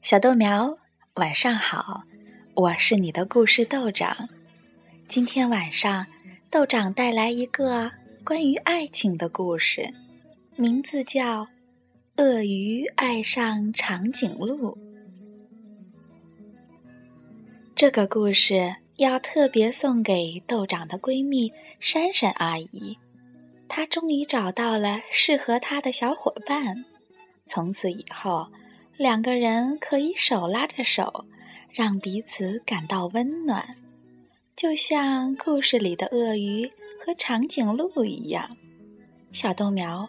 小豆苗，晚上好，我是你的故事豆长。今天晚上，豆长带来一个关于爱情的故事，名字叫《鳄鱼爱上长颈鹿》。这个故事要特别送给豆长的闺蜜珊珊阿姨，他终于找到了适合他的小伙伴，从此以后，两个人可以手拉着手，让彼此感到温暖。就像故事里的鳄鱼和长颈鹿一样，小豆苗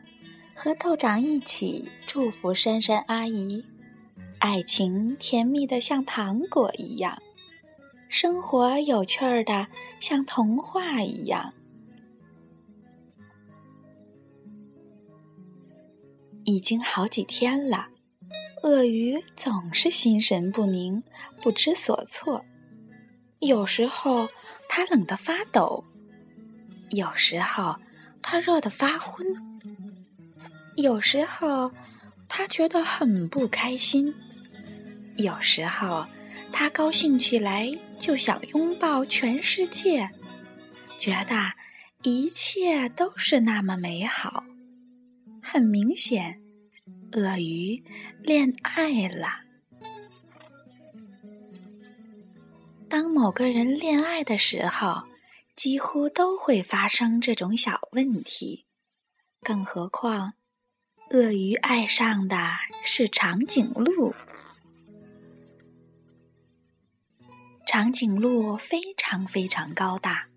和豆长一起祝福珊珊阿姨，爱情甜蜜的像糖果一样，生活有趣儿的像童话一样。已经好几天了，鳄鱼总是心神不宁，不知所措。有时候他冷得发抖，有时候他热得发昏，有时候他觉得很不开心，有时候他高兴起来就想拥抱全世界，觉得一切都是那么美好。很明显，鳄鱼恋爱了。当某个人恋爱的时候，几乎都会发生这种小问题。更何况，鳄鱼爱上的是长颈鹿。长颈鹿非常非常高大，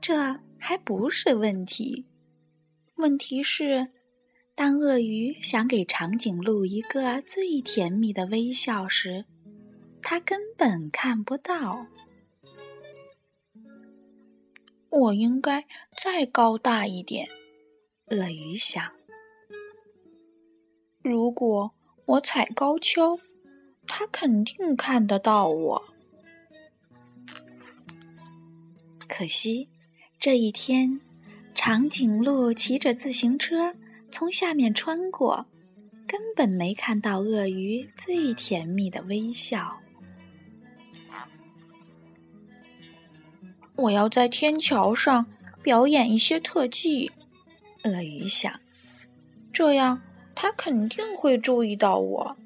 这还不是问题。问题是，当鳄鱼想给长颈鹿一个最甜蜜的微笑时，他根本看不到。我应该再高大一点，鳄鱼想。如果我踩高跷，他肯定看得到我。可惜，这一天，长颈鹿骑着自行车从下面穿过，根本没看到鳄鱼最甜蜜的微笑。我要在天桥上表演一些特技，鳄鱼想，这样他肯定会注意到我。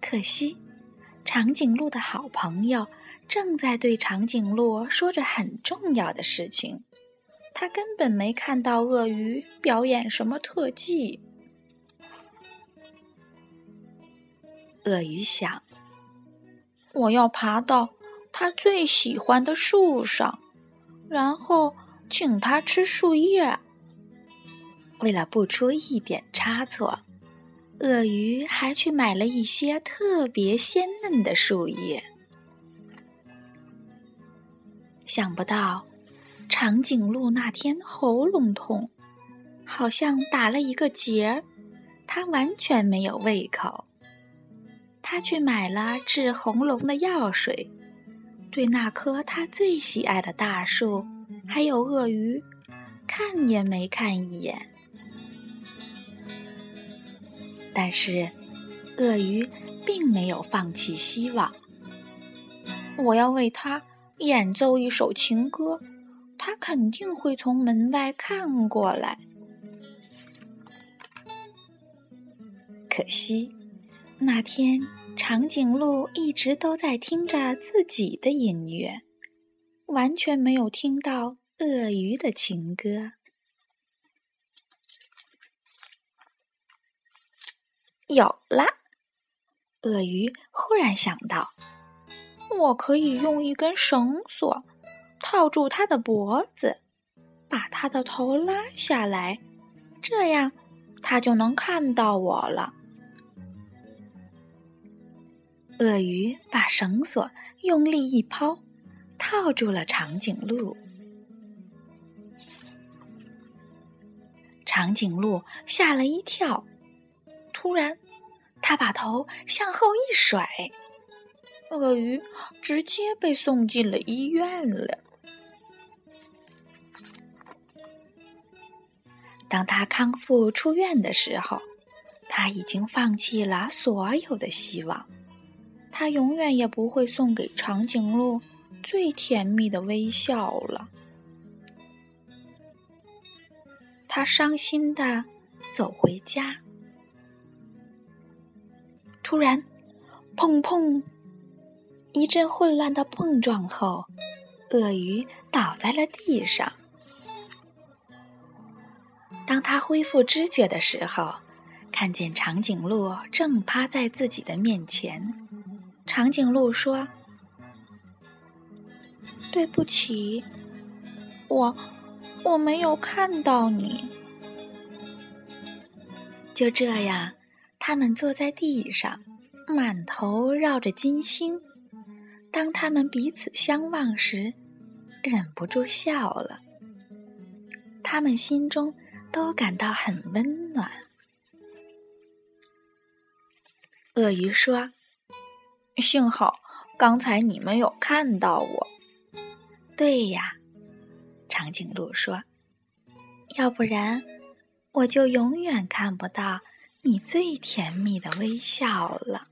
可惜，长颈鹿的好朋友正在对长颈鹿说着很重要的事情，他根本没看到鳄鱼表演什么特技。鳄鱼想，我要爬到。他最喜欢的树上，然后请他吃树叶。为了不出一点差错，鳄鱼还去买了一些特别鲜嫩的树叶。想不到，长颈鹿那天喉咙痛，好像打了一个结儿，它完全没有胃口。他去买了治喉咙的药水。对那棵他最喜爱的大树，还有鳄鱼，看也没看一眼。但是，鳄鱼并没有放弃希望。我要为他演奏一首情歌，他肯定会从门外看过来。可惜，那天。长颈鹿一直都在听着自己的音乐，完全没有听到鳄鱼的情歌。有了，鳄鱼忽然想到，我可以用一根绳索套住他的脖子，把他的头拉下来，这样他就能看到我了。鳄鱼把绳索用力一抛，套住了长颈鹿。长颈鹿吓了一跳，突然，它把头向后一甩，鳄鱼直接被送进了医院了。当他康复出院的时候，他已经放弃了所有的希望。他永远也不会送给长颈鹿最甜蜜的微笑了。他伤心的走回家，突然，砰砰！一阵混乱的碰撞后，鳄鱼倒在了地上。当他恢复知觉的时候，看见长颈鹿正趴在自己的面前。长颈鹿说：“对不起，我我没有看到你。”就这样，他们坐在地上，满头绕着金星。当他们彼此相望时，忍不住笑了。他们心中。都感到很温暖。鳄鱼说：“幸好刚才你没有看到我。”对呀，长颈鹿说：“要不然我就永远看不到你最甜蜜的微笑了。”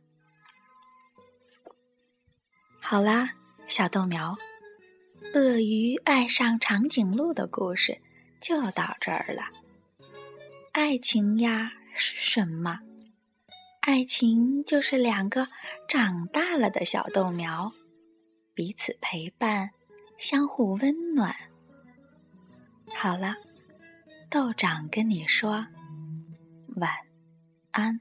好啦，小豆苗，鳄鱼爱上长颈鹿的故事就到这儿了。爱情呀是什么？爱情就是两个长大了的小豆苗，彼此陪伴，相互温暖。好了，豆长跟你说晚安。